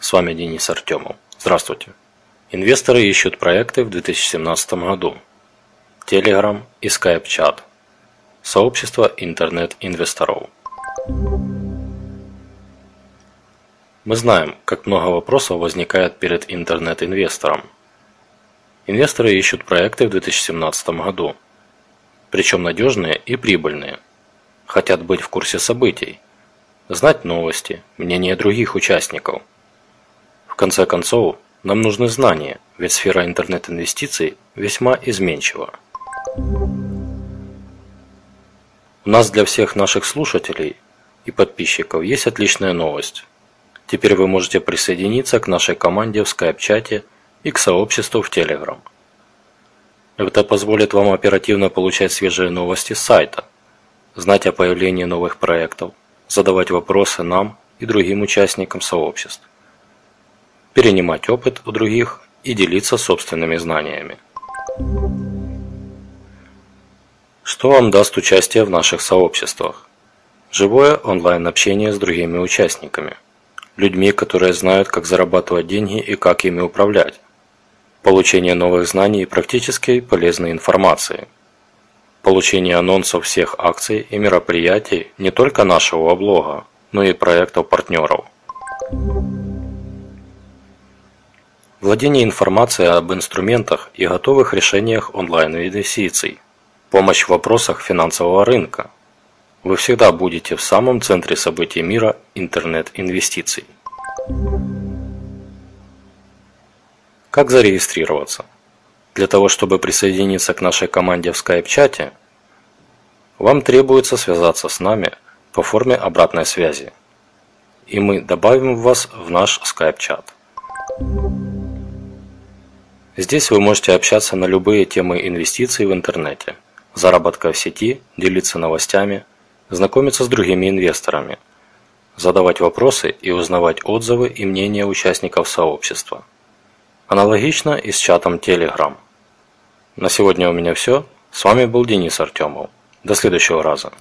С вами Денис Артемов. Здравствуйте. Инвесторы ищут проекты в 2017 году. Telegram и Skype-чат. Сообщество интернет-инвесторов. Мы знаем, как много вопросов возникает перед интернет-инвестором. Инвесторы ищут проекты в 2017 году, причем надежные и прибыльные – хотят быть в курсе событий, знать новости, мнения других участников. Конце концов, нам нужны знания, ведь сфера интернет-инвестиций весьма изменчива. У нас для всех наших слушателей и подписчиков есть отличная новость. Теперь вы можете присоединиться к нашей команде в скайп-чате и к сообществу в Telegram. Это позволит вам оперативно получать свежие новости с сайта, знать о появлении новых проектов, задавать вопросы нам и другим участникам сообществ, перенимать опыт у других и делиться собственными знаниями. Что вам даст участие в наших сообществах? Живое онлайн-общение с другими участниками, людьми, которые знают, как зарабатывать деньги и как ими управлять, получение новых знаний и практически полезной информации – получение анонсов всех акций и мероприятий не только нашего блога, но и проектов партнеров. Владение информацией об инструментах и готовых решениях онлайн-инвестиций. Помощь в вопросах финансового рынка. Вы всегда будете в самом центре событий мира интернет-инвестиций. Как зарегистрироваться? Для того, чтобы присоединиться к нашей команде в скайп-чате, вам требуется связаться с нами по форме обратной связи, и мы добавим вас в наш скайп-чат. Здесь вы можете общаться на любые темы инвестиций в интернете, заработка в сети, делиться новостями, знакомиться с другими инвесторами, задавать вопросы и узнавать отзывы и мнения участников сообщества. Аналогично и с чатом Telegram. На сегодня у меня все. С вами был Денис Артемов. До следующего раза.